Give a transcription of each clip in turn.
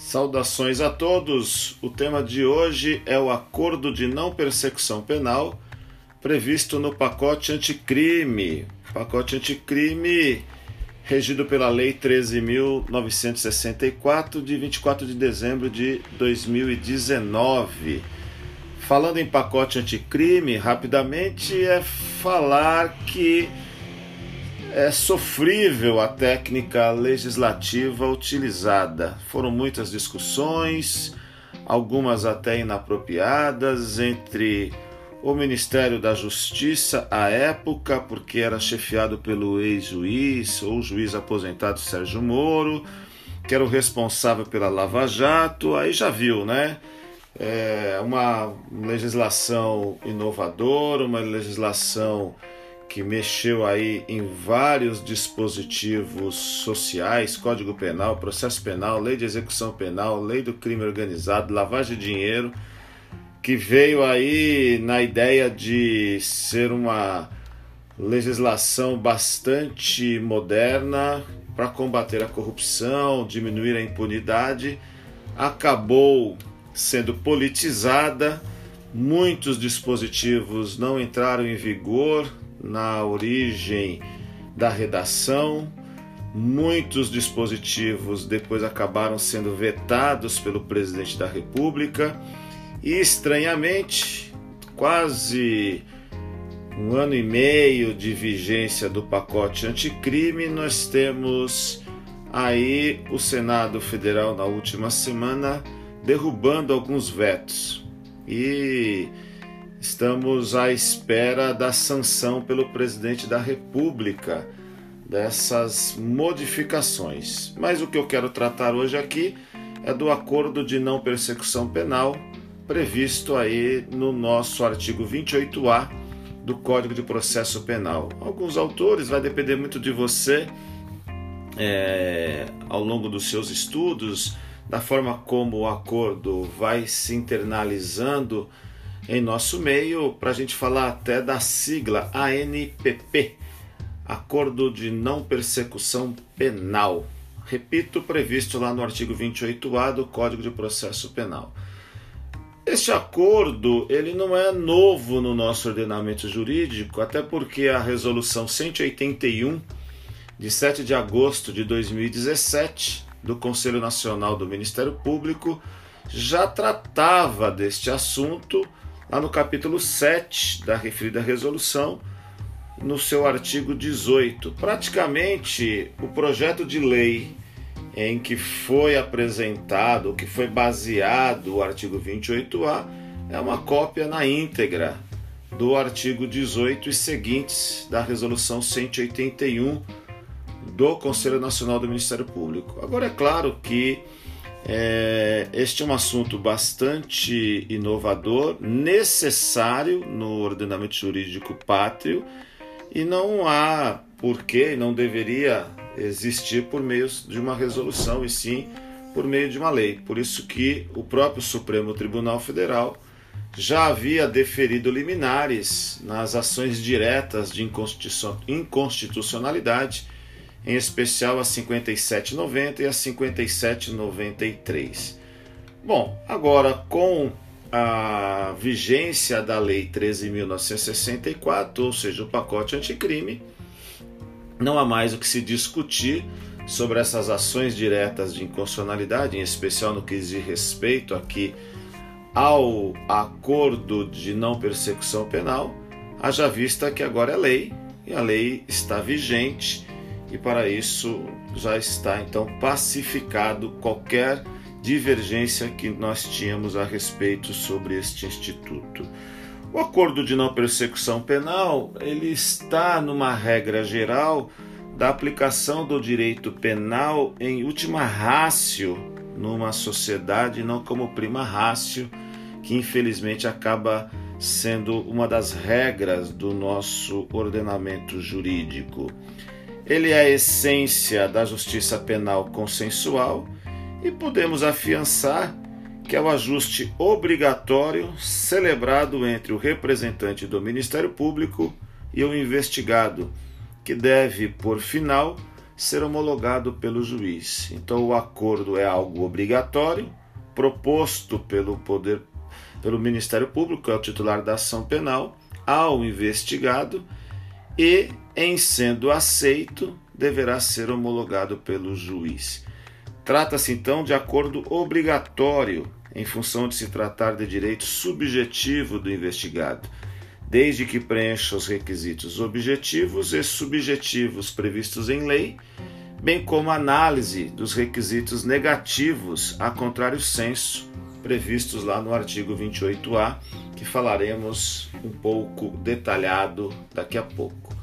Saudações a todos! O tema de hoje é o acordo de não persecução penal previsto no pacote anticrime. Pacote anticrime regido pela Lei 13.964, de 24 de dezembro de 2019. Falando em pacote anticrime, rapidamente é falar que é sofrível a técnica legislativa utilizada. Foram muitas discussões, algumas até inapropriadas, entre o Ministério da Justiça à época, porque era chefiado pelo ex-juiz ou juiz aposentado Sérgio Moro, que era o responsável pela Lava Jato, aí já viu, né? É uma legislação inovadora, uma legislação que mexeu aí em vários dispositivos sociais, Código Penal, Processo Penal, Lei de Execução Penal, Lei do Crime Organizado, Lavagem de Dinheiro, que veio aí na ideia de ser uma legislação bastante moderna para combater a corrupção, diminuir a impunidade, acabou sendo politizada. Muitos dispositivos não entraram em vigor, na origem da redação. Muitos dispositivos depois acabaram sendo vetados pelo presidente da República e, estranhamente, quase um ano e meio de vigência do pacote anticrime, nós temos aí o Senado Federal na última semana derrubando alguns vetos. E Estamos à espera da sanção pelo presidente da República dessas modificações. Mas o que eu quero tratar hoje aqui é do acordo de não persecução penal previsto aí no nosso artigo 28A do Código de Processo Penal. Alguns autores, vai depender muito de você é, ao longo dos seus estudos, da forma como o acordo vai se internalizando em nosso meio para a gente falar até da sigla ANPP Acordo de Não Persecução Penal. Repito, previsto lá no artigo 28A do Código de Processo Penal. Este acordo ele não é novo no nosso ordenamento jurídico, até porque a resolução 181 de 7 de agosto de 2017 do Conselho Nacional do Ministério Público já tratava deste assunto lá no capítulo 7 da referida resolução, no seu artigo 18. Praticamente, o projeto de lei em que foi apresentado, que foi baseado o artigo 28A, é uma cópia na íntegra do artigo 18 e seguintes da resolução 181 do Conselho Nacional do Ministério Público. Agora é claro que é, este é um assunto bastante inovador, necessário no ordenamento jurídico pátrio e não há porquê, não deveria existir por meio de uma resolução e sim por meio de uma lei. Por isso que o próprio Supremo Tribunal Federal já havia deferido liminares nas ações diretas de inconstitucionalidade em especial a 5790 e a 5793. Bom, agora com a vigência da Lei 13.964, ou seja, o pacote anticrime, não há mais o que se discutir sobre essas ações diretas de inconstitucionalidade, em especial no que diz respeito aqui ao acordo de não persecução penal, haja vista que agora é lei e a lei está vigente e para isso já está então pacificado qualquer divergência que nós tínhamos a respeito sobre este instituto. O acordo de não persecução penal, ele está numa regra geral da aplicação do direito penal em última rácio numa sociedade, não como prima rácio, que infelizmente acaba sendo uma das regras do nosso ordenamento jurídico. Ele é a essência da justiça penal consensual e podemos afiançar que é o ajuste obrigatório celebrado entre o representante do Ministério Público e o investigado, que deve, por final, ser homologado pelo juiz. Então o acordo é algo obrigatório, proposto pelo poder pelo Ministério Público, que é o titular da ação penal, ao investigado e, em sendo aceito, deverá ser homologado pelo juiz. Trata-se então de acordo obrigatório, em função de se tratar de direito subjetivo do investigado, desde que preencha os requisitos objetivos e subjetivos previstos em lei, bem como análise dos requisitos negativos, a contrário senso, previstos lá no artigo 28A, que falaremos um pouco detalhado daqui a pouco.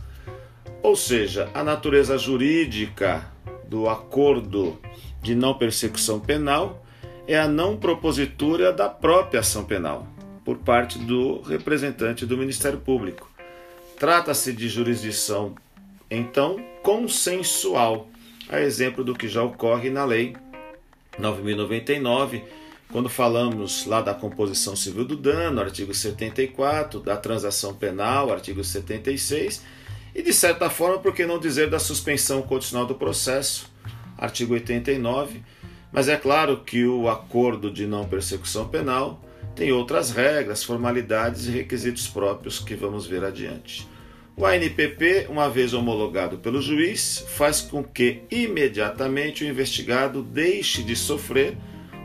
Ou seja, a natureza jurídica do acordo de não persecução penal é a não propositura da própria ação penal, por parte do representante do Ministério Público. Trata-se de jurisdição, então, consensual, a exemplo do que já ocorre na Lei 9099 quando falamos lá da composição civil do dano, artigo 74, da transação penal, artigo 76, e de certa forma, por que não dizer da suspensão condicional do processo, artigo 89, mas é claro que o acordo de não persecução penal tem outras regras, formalidades e requisitos próprios que vamos ver adiante. O ANPP, uma vez homologado pelo juiz, faz com que imediatamente o investigado deixe de sofrer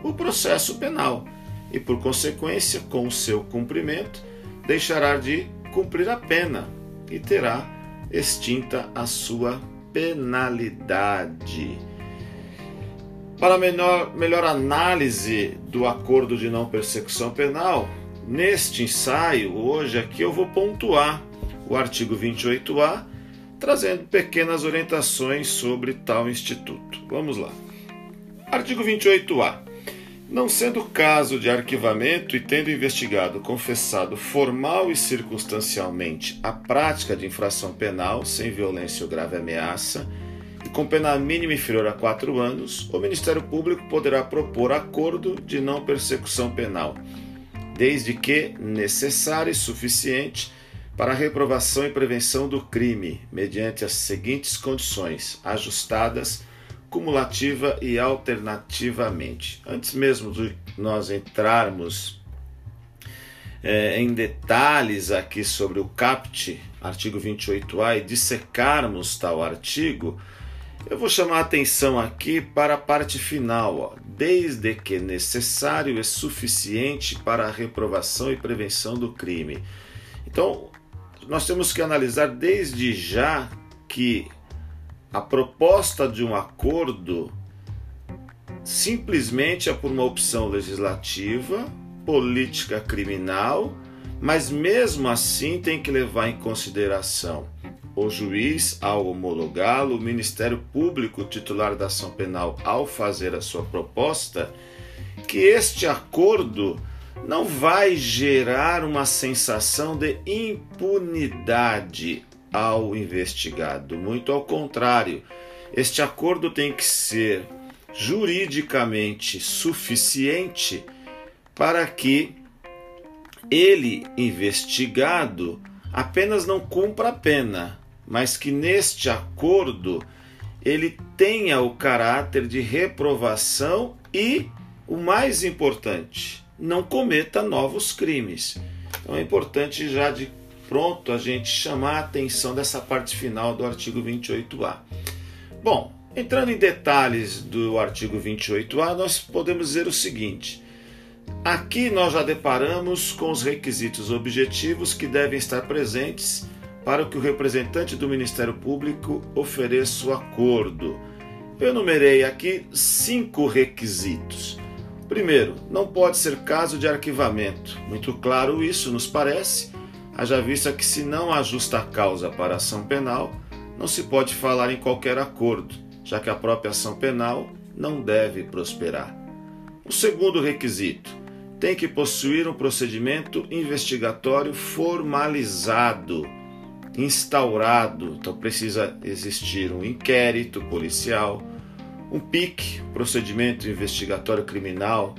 o processo penal e, por consequência, com o seu cumprimento, deixará de cumprir a pena e terá extinta a sua penalidade. Para melhor, melhor análise do acordo de não persecução penal, neste ensaio, hoje aqui eu vou pontuar o artigo 28A, trazendo pequenas orientações sobre tal instituto. Vamos lá. Artigo 28A. Não sendo caso de arquivamento e tendo investigado confessado formal e circunstancialmente a prática de infração penal sem violência ou grave ameaça, e com pena mínima inferior a quatro anos, o Ministério Público poderá propor acordo de não persecução penal, desde que necessário e suficiente para a reprovação e prevenção do crime, mediante as seguintes condições, ajustadas cumulativa e alternativamente. Antes mesmo de nós entrarmos é, em detalhes aqui sobre o CAPT, artigo 28A, e dissecarmos tal artigo, eu vou chamar a atenção aqui para a parte final, ó, desde que necessário e suficiente para a reprovação e prevenção do crime. Então, nós temos que analisar desde já que a proposta de um acordo simplesmente é por uma opção legislativa, política criminal, mas mesmo assim tem que levar em consideração o juiz ao homologá-lo, o Ministério Público titular da ação penal ao fazer a sua proposta, que este acordo não vai gerar uma sensação de impunidade ao investigado. Muito ao contrário, este acordo tem que ser juridicamente suficiente para que ele, investigado, apenas não cumpra a pena, mas que neste acordo ele tenha o caráter de reprovação e, o mais importante, não cometa novos crimes. Então é importante já de pronto a gente chamar a atenção dessa parte final do artigo 28A. Bom, entrando em detalhes do artigo 28A, nós podemos dizer o seguinte: aqui nós já deparamos com os requisitos objetivos que devem estar presentes para que o representante do Ministério Público ofereça o acordo. Eu enumerei aqui cinco requisitos. Primeiro, não pode ser caso de arquivamento. Muito claro isso, nos parece haja vista que, se não há justa causa para a ação penal, não se pode falar em qualquer acordo, já que a própria ação penal não deve prosperar. O segundo requisito tem que possuir um procedimento investigatório formalizado, instaurado. Então precisa existir um inquérito policial, um PIC, procedimento investigatório criminal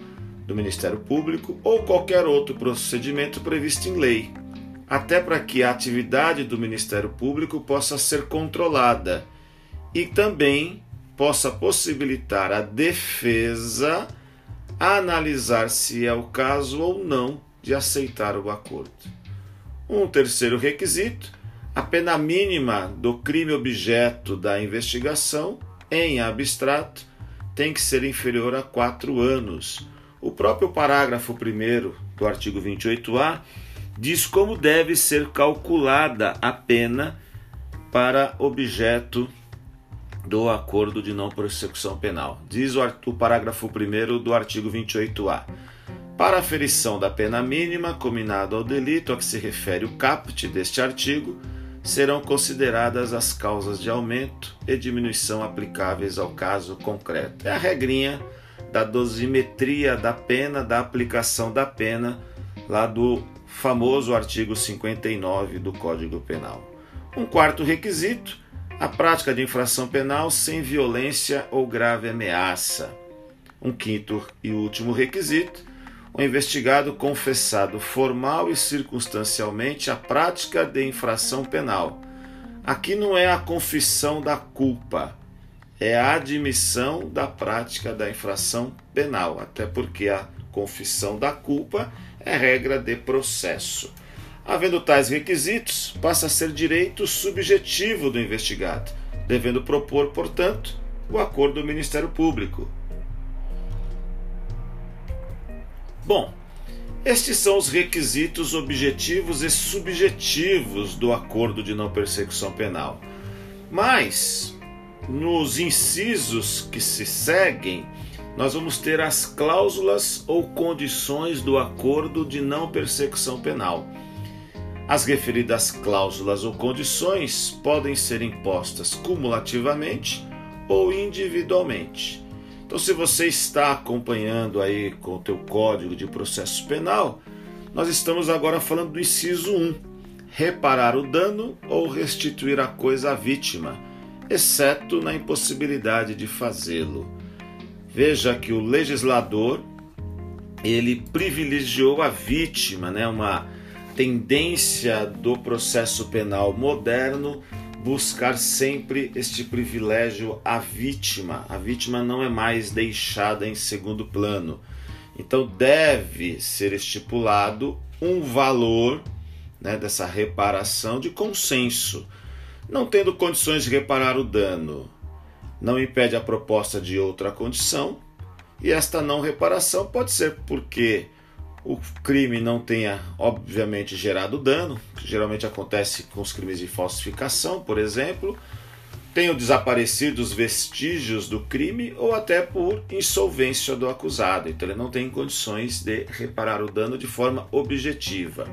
do Ministério Público ou qualquer outro procedimento previsto em lei, até para que a atividade do Ministério Público possa ser controlada e também possa possibilitar a defesa analisar se é o caso ou não de aceitar o acordo. Um terceiro requisito: a pena mínima do crime objeto da investigação, em abstrato, tem que ser inferior a quatro anos. O próprio parágrafo 1 do artigo 28A diz como deve ser calculada a pena para objeto do acordo de não persecução penal. Diz o, parágrafo 1 do artigo 28A. Para a aferição da pena mínima combinada ao delito a que se refere o caput deste artigo, serão consideradas as causas de aumento e diminuição aplicáveis ao caso concreto. É a regrinha da dosimetria da pena, da aplicação da pena, lá do famoso artigo 59 do Código Penal. Um quarto requisito a prática de infração penal sem violência ou grave ameaça. Um quinto e último requisito: o investigado confessado formal e circunstancialmente a prática de infração penal. Aqui não é a confissão da culpa, é a admissão da prática da infração penal, até porque a confissão da culpa é regra de processo. Havendo tais requisitos, passa a ser direito subjetivo do investigado, devendo propor, portanto, o acordo do Ministério Público. Bom, estes são os requisitos objetivos e subjetivos do acordo de não persecução penal. Mas, nos incisos que se seguem, nós vamos ter as cláusulas ou condições do acordo de não persecução penal. As referidas cláusulas ou condições podem ser impostas cumulativamente ou individualmente. Então, se você está acompanhando aí com o teu código de processo penal, nós estamos agora falando do inciso 1, reparar o dano ou restituir a coisa à vítima, exceto na impossibilidade de fazê-lo. Veja que o legislador ele privilegiou a vítima, né, uma tendência do processo penal moderno buscar sempre este privilégio à vítima. A vítima não é mais deixada em segundo plano. Então deve ser estipulado um valor né, dessa reparação de consenso. Não tendo condições de reparar o dano, não impede a proposta de outra condição, e esta não reparação pode ser porque o crime não tenha, obviamente, gerado dano, que geralmente acontece com os crimes de falsificação, por exemplo, tenham desaparecido os vestígios do crime ou até por insolvência do acusado. Então ele não tem condições de reparar o dano de forma objetiva.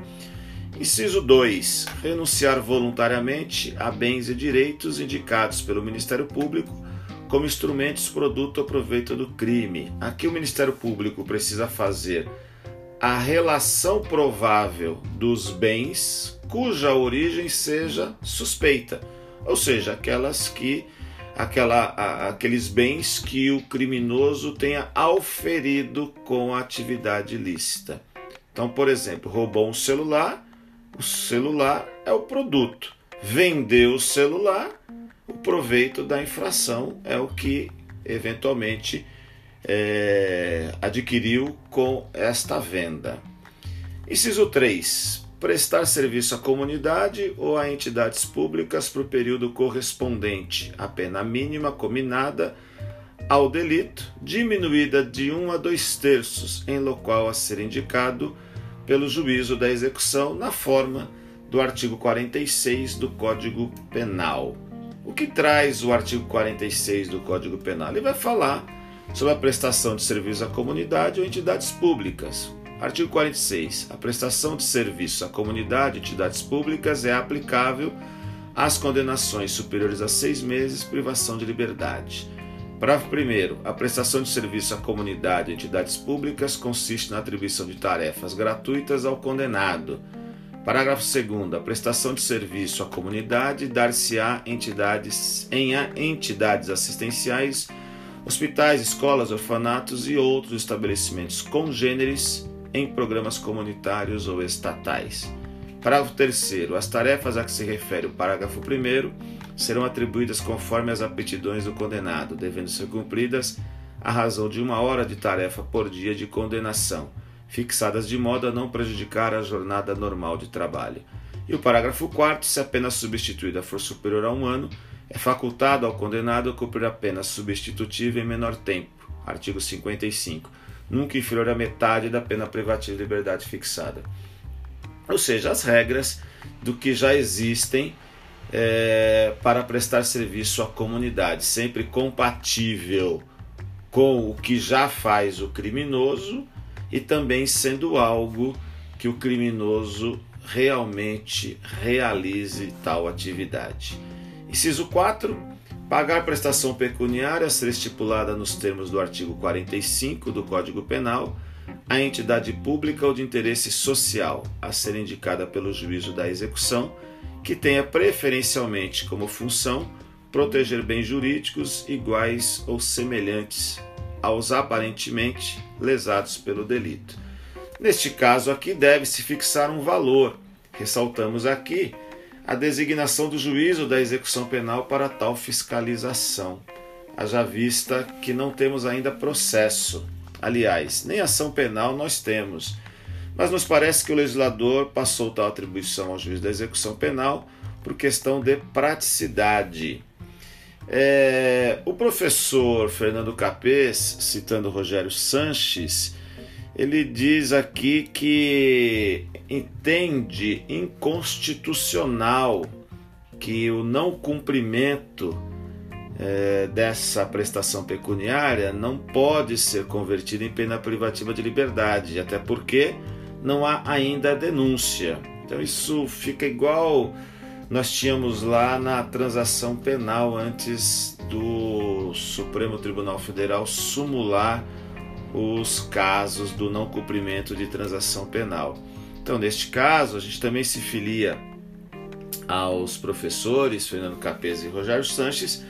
Inciso 2. Renunciar voluntariamente a bens e direitos indicados pelo Ministério Público como instrumentos produto ou proveito do crime. Aqui o Ministério Público precisa fazer a relação provável dos bens cuja origem seja suspeita, ou seja, aquelas que aquela, a, aqueles bens que o criminoso tenha auferido com a atividade ilícita. Então, por exemplo, roubou um celular, o celular é o produto. Vendeu o celular, o proveito da infração é o que eventualmente é, adquiriu com esta venda. Inciso 3. Prestar serviço à comunidade ou a entidades públicas para o período correspondente à pena mínima combinada ao delito, diminuída de 1 a 2 terços, em local a ser indicado pelo juízo da execução na forma do artigo 46 do Código Penal. O que traz o artigo 46 do Código Penal? Ele vai falar sobre a prestação de serviço à comunidade ou entidades públicas. Artigo 46. A prestação de serviço à comunidade e entidades públicas é aplicável às condenações superiores a seis meses privação de liberdade. Parágrafo 1. A prestação de serviço à comunidade e entidades públicas consiste na atribuição de tarefas gratuitas ao condenado. Parágrafo 2. A prestação de serviço à comunidade dar-se-á entidades, em entidades assistenciais hospitais, escolas, orfanatos e outros estabelecimentos congêneres em programas comunitários ou estatais. Parágrafo 3. As tarefas a que se refere o parágrafo 1 serão atribuídas conforme as aptidões do condenado, devendo ser cumpridas à razão de uma hora de tarefa por dia de condenação, fixadas de modo a não prejudicar a jornada normal de trabalho. E o parágrafo 4, se a pena substituída for superior a um ano, é facultado ao condenado cumprir a pena substitutiva em menor tempo. Artigo 55. Nunca inferior à metade da pena privativa de liberdade fixada. Ou seja, as regras do que já existem é, para prestar serviço à comunidade, sempre compatível com o que já faz o criminoso e também sendo algo que o criminoso realmente realize tal atividade. Inciso 4. Pagar prestação pecuniária a ser estipulada nos termos do artigo 45 do Código Penal a entidade pública ou de interesse social a ser indicada pelo juízo da execução, que tenha preferencialmente como função proteger bens jurídicos iguais ou semelhantes aos aparentemente lesados pelo delito. Neste caso aqui deve-se fixar um valor. Ressaltamos aqui a designação do juízo da execução penal para tal fiscalização, haja vista que não temos ainda processo. Aliás, nem ação penal nós temos. Mas nos parece que o legislador passou tal atribuição ao juiz da execução penal por questão de praticidade. É, o professor Fernando Capês, citando Rogério Sanches, ele diz aqui que entende inconstitucional que o não cumprimento é, dessa prestação pecuniária não pode ser convertido em pena privativa de liberdade, até porque não há ainda denúncia. Então isso fica igual nós tínhamos lá na transação penal antes do Supremo Tribunal Federal sumular os casos do não cumprimento de transação penal. Então, neste caso, a gente também se filia aos professores Fernando Capes e Rogério Sanches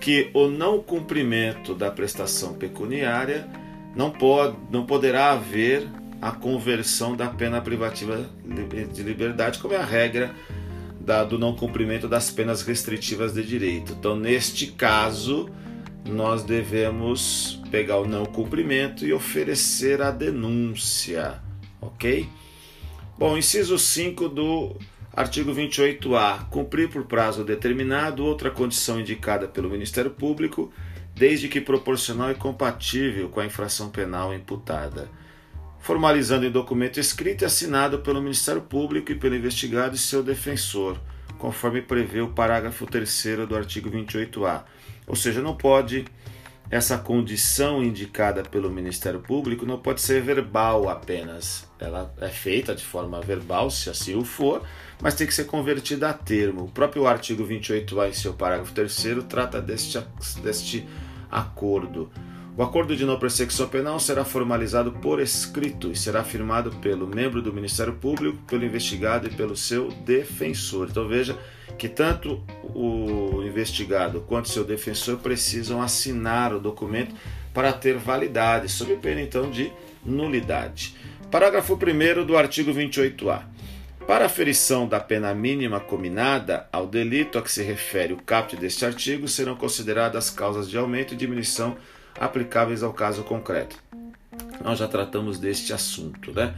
que o não cumprimento da prestação pecuniária não, pode, não poderá haver a conversão da pena privativa de liberdade, como é a regra da, do não cumprimento das penas restritivas de direito. Então, neste caso, nós devemos pegar o não cumprimento e oferecer a denúncia, ok? Bom, inciso 5 do artigo 28A: cumprir por prazo determinado outra condição indicada pelo Ministério Público, desde que proporcional e compatível com a infração penal imputada. Formalizando em documento escrito e assinado pelo Ministério Público e pelo investigado e seu defensor, conforme prevê o parágrafo 3 do artigo 28A ou seja, não pode essa condição indicada pelo Ministério Público não pode ser verbal apenas. Ela é feita de forma verbal, se assim o for, mas tem que ser convertida a termo. O próprio artigo 28A, em seu parágrafo 3, trata deste, deste acordo. O acordo de não persecução penal será formalizado por escrito e será firmado pelo membro do Ministério Público, pelo investigado e pelo seu defensor. Então veja que tanto o investigado quanto seu defensor precisam assinar o documento para ter validade, sob pena então de nulidade. Parágrafo 1 do artigo 28A. Para a ferição da pena mínima combinada ao delito a que se refere o caput deste artigo, serão consideradas causas de aumento e diminuição aplicáveis ao caso concreto. Nós já tratamos deste assunto, né?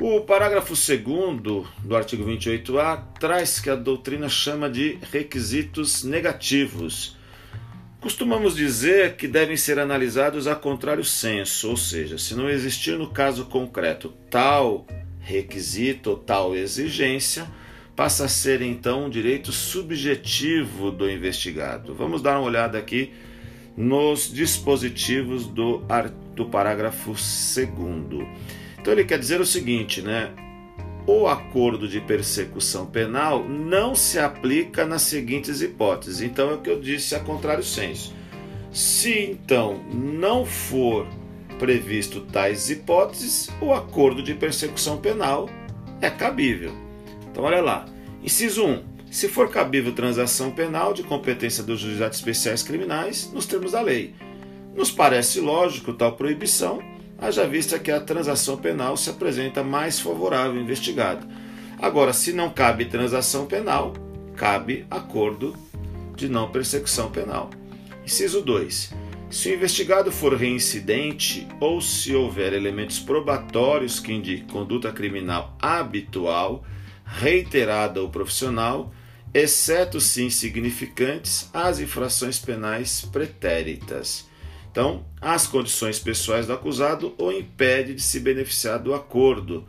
O parágrafo 2 do artigo 28A traz que a doutrina chama de requisitos negativos. Costumamos dizer que devem ser analisados a contrário senso, ou seja, se não existir no caso concreto tal requisito ou tal exigência, passa a ser então um direito subjetivo do investigado. Vamos dar uma olhada aqui nos dispositivos do, do parágrafo 2. Então ele quer dizer o seguinte, né? O acordo de persecução penal não se aplica nas seguintes hipóteses. Então é o que eu disse a contrário senso. Se então não for previsto tais hipóteses, o acordo de persecução penal é cabível. Então olha lá. Inciso 1. Se for cabível transação penal de competência dos juizados especiais criminais nos termos da lei. Nos parece lógico tal proibição haja vista que a transação penal se apresenta mais favorável ao investigado. Agora, se não cabe transação penal, cabe acordo de não persecução penal. Inciso 2. Se o investigado for reincidente ou se houver elementos probatórios que indiquem conduta criminal habitual, reiterada ou profissional, exceto se insignificantes, as infrações penais pretéritas. Então, as condições pessoais do acusado o impede de se beneficiar do acordo,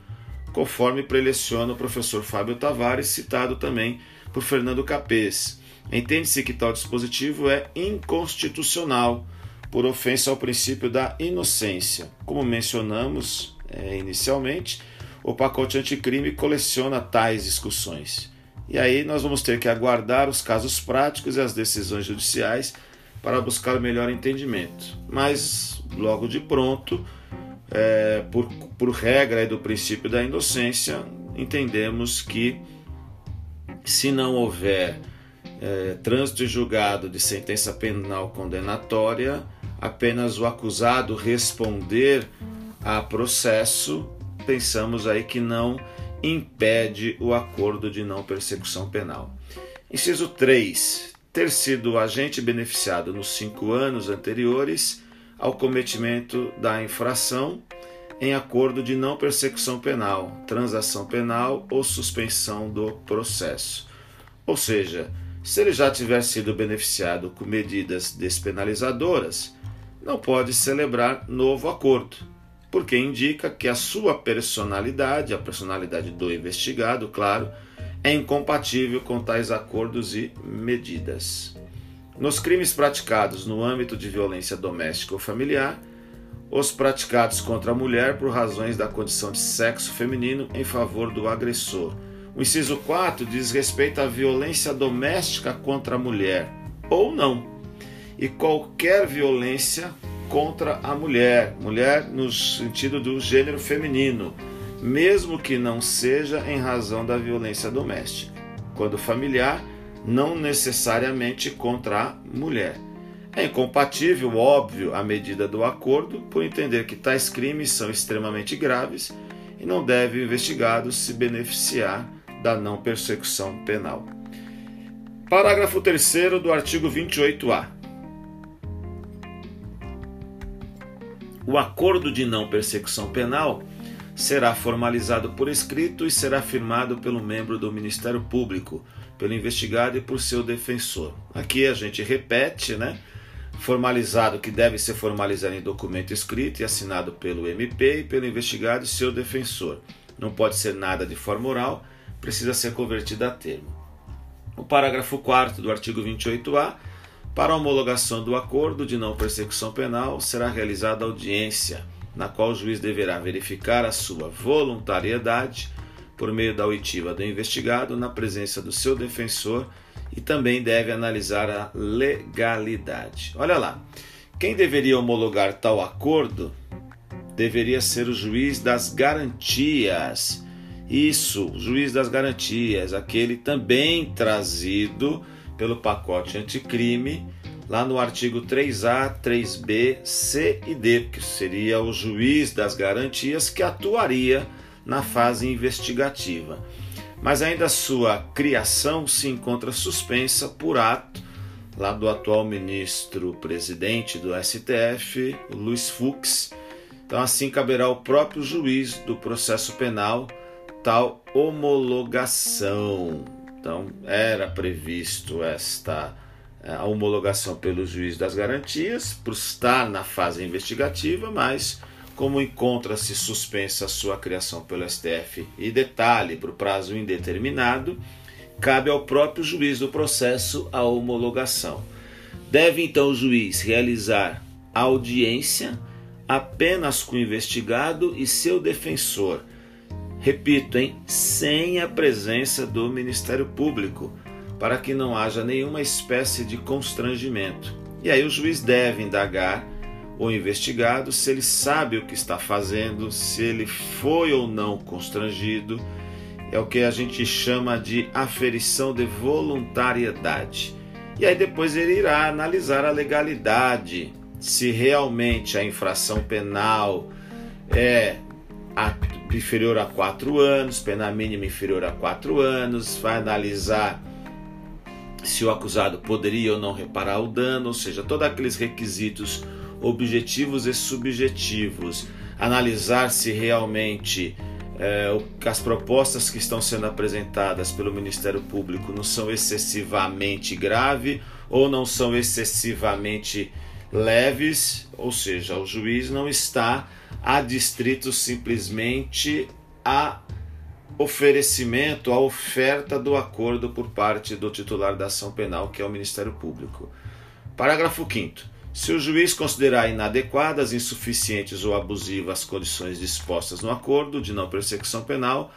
conforme preleciona o professor Fábio Tavares, citado também por Fernando Capês. Entende-se que tal dispositivo é inconstitucional por ofensa ao princípio da inocência. Como mencionamos é, inicialmente, o pacote anticrime coleciona tais discussões. E aí nós vamos ter que aguardar os casos práticos e as decisões judiciais para buscar o melhor entendimento. Mas logo de pronto, é, por, por regra do princípio da inocência, entendemos que se não houver é, trânsito julgado de sentença penal condenatória, apenas o acusado responder a processo, pensamos aí que não impede o acordo de não persecução penal. Inciso 3. Ter sido agente beneficiado nos cinco anos anteriores ao cometimento da infração em acordo de não persecução penal, transação penal ou suspensão do processo. Ou seja, se ele já tiver sido beneficiado com medidas despenalizadoras, não pode celebrar novo acordo, porque indica que a sua personalidade, a personalidade do investigado, claro, é incompatível com tais acordos e medidas. Nos crimes praticados no âmbito de violência doméstica ou familiar, os praticados contra a mulher por razões da condição de sexo feminino em favor do agressor. O inciso 4 diz respeito à violência doméstica contra a mulher, ou não, e qualquer violência contra a mulher, mulher no sentido do gênero feminino, mesmo que não seja em razão da violência doméstica. Quando familiar, não necessariamente contra a mulher. É incompatível, óbvio, a medida do acordo, por entender que tais crimes são extremamente graves e não deve o investigado se beneficiar da não persecução penal. Parágrafo 3 do artigo 28-A. O acordo de não persecução penal será formalizado por escrito e será firmado pelo membro do Ministério Público, pelo investigado e por seu defensor. Aqui a gente repete, né? Formalizado que deve ser formalizado em documento escrito e assinado pelo MP e pelo investigado e seu defensor. Não pode ser nada de forma oral, precisa ser convertido a termo. O parágrafo 4 do artigo 28A para a homologação do acordo de não persecução penal será realizada audiência, na qual o juiz deverá verificar a sua voluntariedade por meio da oitiva do investigado na presença do seu defensor e também deve analisar a legalidade. Olha lá, quem deveria homologar tal acordo deveria ser o juiz das garantias. Isso, juiz das garantias, aquele também trazido pelo pacote anticrime, lá no artigo 3A, 3B, C e D, que seria o juiz das garantias que atuaria na fase investigativa mas ainda sua criação se encontra suspensa por ato lá do atual ministro presidente do STF, Luiz Fux. Então assim caberá ao próprio juiz do processo penal tal homologação. Então era previsto esta eh, a homologação pelo juiz das garantias por estar na fase investigativa, mas como encontra-se suspensa a sua criação pelo STF e detalhe para o prazo indeterminado, cabe ao próprio juiz do processo a homologação. Deve então o juiz realizar audiência apenas com o investigado e seu defensor. Repito, hein? sem a presença do Ministério Público, para que não haja nenhuma espécie de constrangimento. E aí o juiz deve indagar o investigado se ele sabe o que está fazendo, se ele foi ou não constrangido. É o que a gente chama de aferição de voluntariedade. E aí depois ele irá analisar a legalidade, se realmente a infração penal é inferior a quatro anos, pena mínima inferior a quatro anos, vai analisar se o acusado poderia ou não reparar o dano, ou seja, todos aqueles requisitos objetivos e subjetivos, analisar se realmente é, as propostas que estão sendo apresentadas pelo Ministério Público não são excessivamente graves ou não são excessivamente leves, ou seja, o juiz não está adstrito simplesmente a oferecimento, a oferta do acordo por parte do titular da ação penal, que é o Ministério Público. Parágrafo 5 se o juiz considerar inadequadas, insuficientes ou abusivas as condições dispostas no acordo de não persecução penal,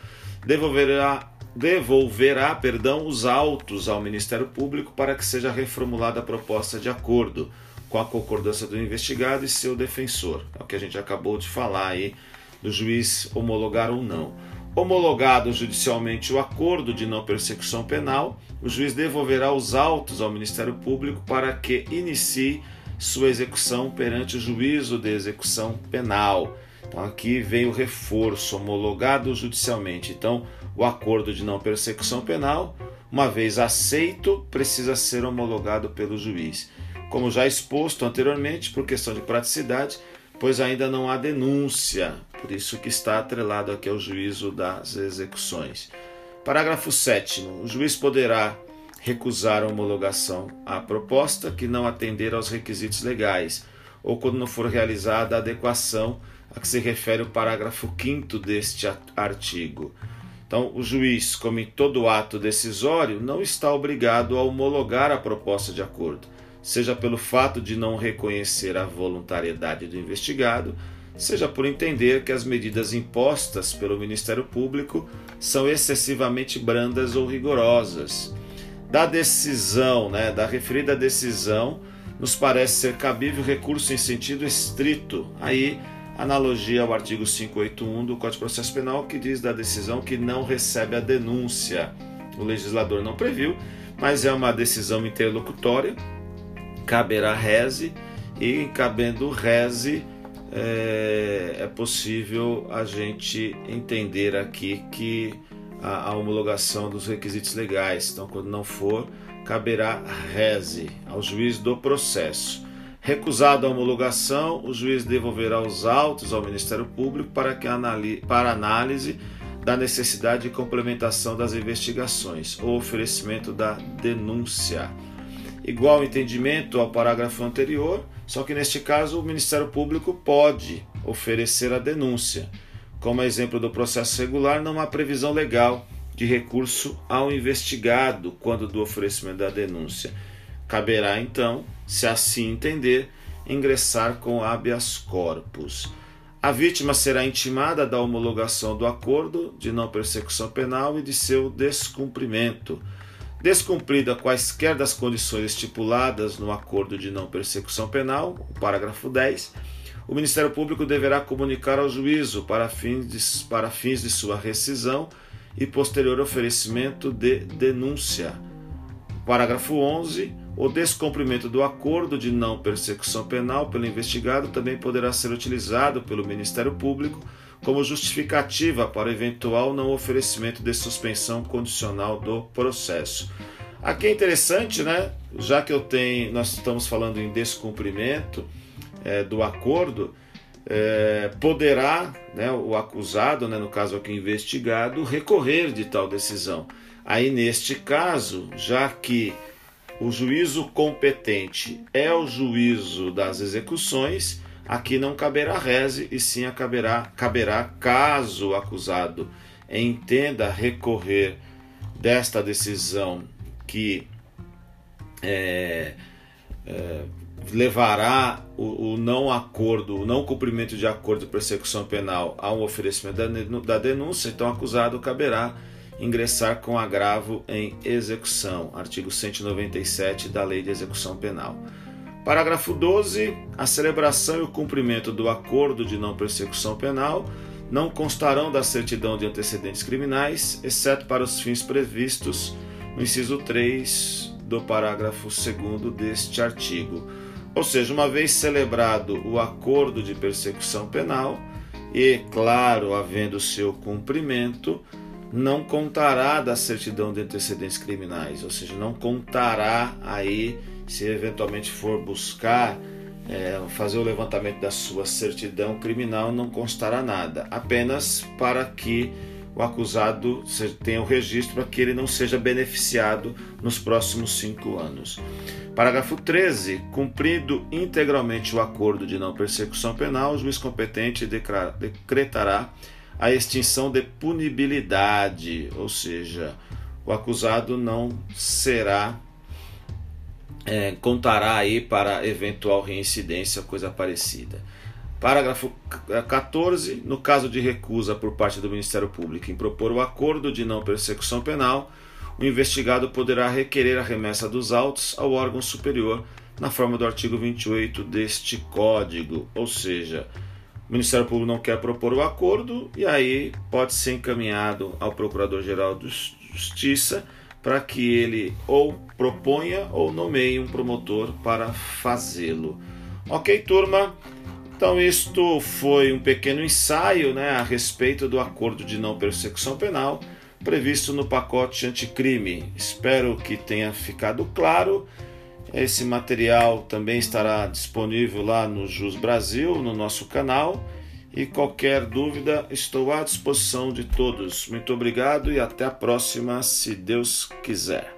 devolverá, devolverá perdão, os autos ao Ministério Público para que seja reformulada a proposta de acordo, com a concordância do investigado e seu defensor. É o que a gente acabou de falar aí, do juiz homologar ou não. Homologado judicialmente o acordo de não persecução penal, o juiz devolverá os autos ao Ministério Público para que inicie sua execução perante o juízo de execução penal. Então aqui vem o reforço homologado judicialmente. Então, o acordo de não persecução penal, uma vez aceito, precisa ser homologado pelo juiz. Como já exposto anteriormente, por questão de praticidade, pois ainda não há denúncia, por isso que está atrelado aqui ao juízo das execuções. Parágrafo 7 o juiz poderá recusar a homologação à proposta que não atender aos requisitos legais, ou quando não for realizada a adequação a que se refere o parágrafo 5 deste artigo. Então, o juiz, como em todo ato decisório, não está obrigado a homologar a proposta de acordo, seja pelo fato de não reconhecer a voluntariedade do investigado, seja por entender que as medidas impostas pelo Ministério Público são excessivamente brandas ou rigorosas da decisão, né, da referida decisão, nos parece ser cabível recurso em sentido estrito. Aí, analogia ao artigo 581 do Código de Processo Penal, que diz da decisão que não recebe a denúncia. O legislador não previu, mas é uma decisão interlocutória, caberá reze, e cabendo reze, é, é possível a gente entender aqui que a, a homologação dos requisitos legais. Então, quando não for, caberá reze ao juiz do processo. Recusada a homologação, o juiz devolverá os autos ao Ministério Público para, que para análise da necessidade de complementação das investigações ou oferecimento da denúncia. Igual entendimento ao parágrafo anterior, só que neste caso o Ministério Público pode oferecer a denúncia. Como exemplo do processo regular, não há previsão legal de recurso ao investigado quando do oferecimento da denúncia. Caberá, então, se assim entender, ingressar com habeas corpus. A vítima será intimada da homologação do acordo de não persecução penal e de seu descumprimento. Descumprida quaisquer das condições estipuladas no acordo de não persecução penal, o parágrafo 10, o Ministério Público deverá comunicar ao juízo para fins de, para fins de sua rescisão e posterior oferecimento de denúncia. Parágrafo 11. O descumprimento do acordo de não persecução penal pelo investigado também poderá ser utilizado pelo Ministério Público como justificativa para eventual não oferecimento de suspensão condicional do processo. Aqui é interessante, né? Já que eu tenho, nós estamos falando em descumprimento, é, do acordo, é, poderá né, o acusado, né, no caso aqui investigado, recorrer de tal decisão. Aí, neste caso, já que o juízo competente é o juízo das execuções, aqui não caberá reze e sim caberá, caberá caso o acusado entenda recorrer desta decisão que é, é, levará o, o, não acordo, o não cumprimento de acordo de persecução penal a um oferecimento da, denúncia, então o acusado caberá ingressar com agravo em execução. Artigo 197 da Lei de Execução Penal. Parágrafo 12. A celebração e o cumprimento do acordo de não persecução penal não constarão da certidão de antecedentes criminais, exceto para os fins previstos no inciso 3 do parágrafo 2 deste artigo ou seja, uma vez celebrado o acordo de persecução penal, e, claro, havendo seu cumprimento, não contará da certidão de antecedentes criminais, ou seja, não contará aí se eventualmente for buscar é, fazer o levantamento da sua certidão criminal, não constará nada, apenas para que o acusado tenha o registro para que ele não seja beneficiado nos próximos cinco anos. Parágrafo 13. Cumprido integralmente o acordo de não persecução penal, o juiz competente decretará a extinção de punibilidade, ou seja, o acusado não será é, contará aí para eventual reincidência, coisa parecida. Parágrafo 14. No caso de recusa por parte do Ministério Público em propor o acordo de não persecução penal, o investigado poderá requerer a remessa dos autos ao órgão superior na forma do artigo 28 deste Código, ou seja, o Ministério Público não quer propor o acordo e aí pode ser encaminhado ao Procurador-Geral de Justiça para que ele ou proponha ou nomeie um promotor para fazê-lo. Ok, turma? Então, isto foi um pequeno ensaio né, a respeito do acordo de não persecução penal previsto no pacote anticrime. Espero que tenha ficado claro. Esse material também estará disponível lá no Jus Brasil, no nosso canal. E qualquer dúvida, estou à disposição de todos. Muito obrigado e até a próxima, se Deus quiser.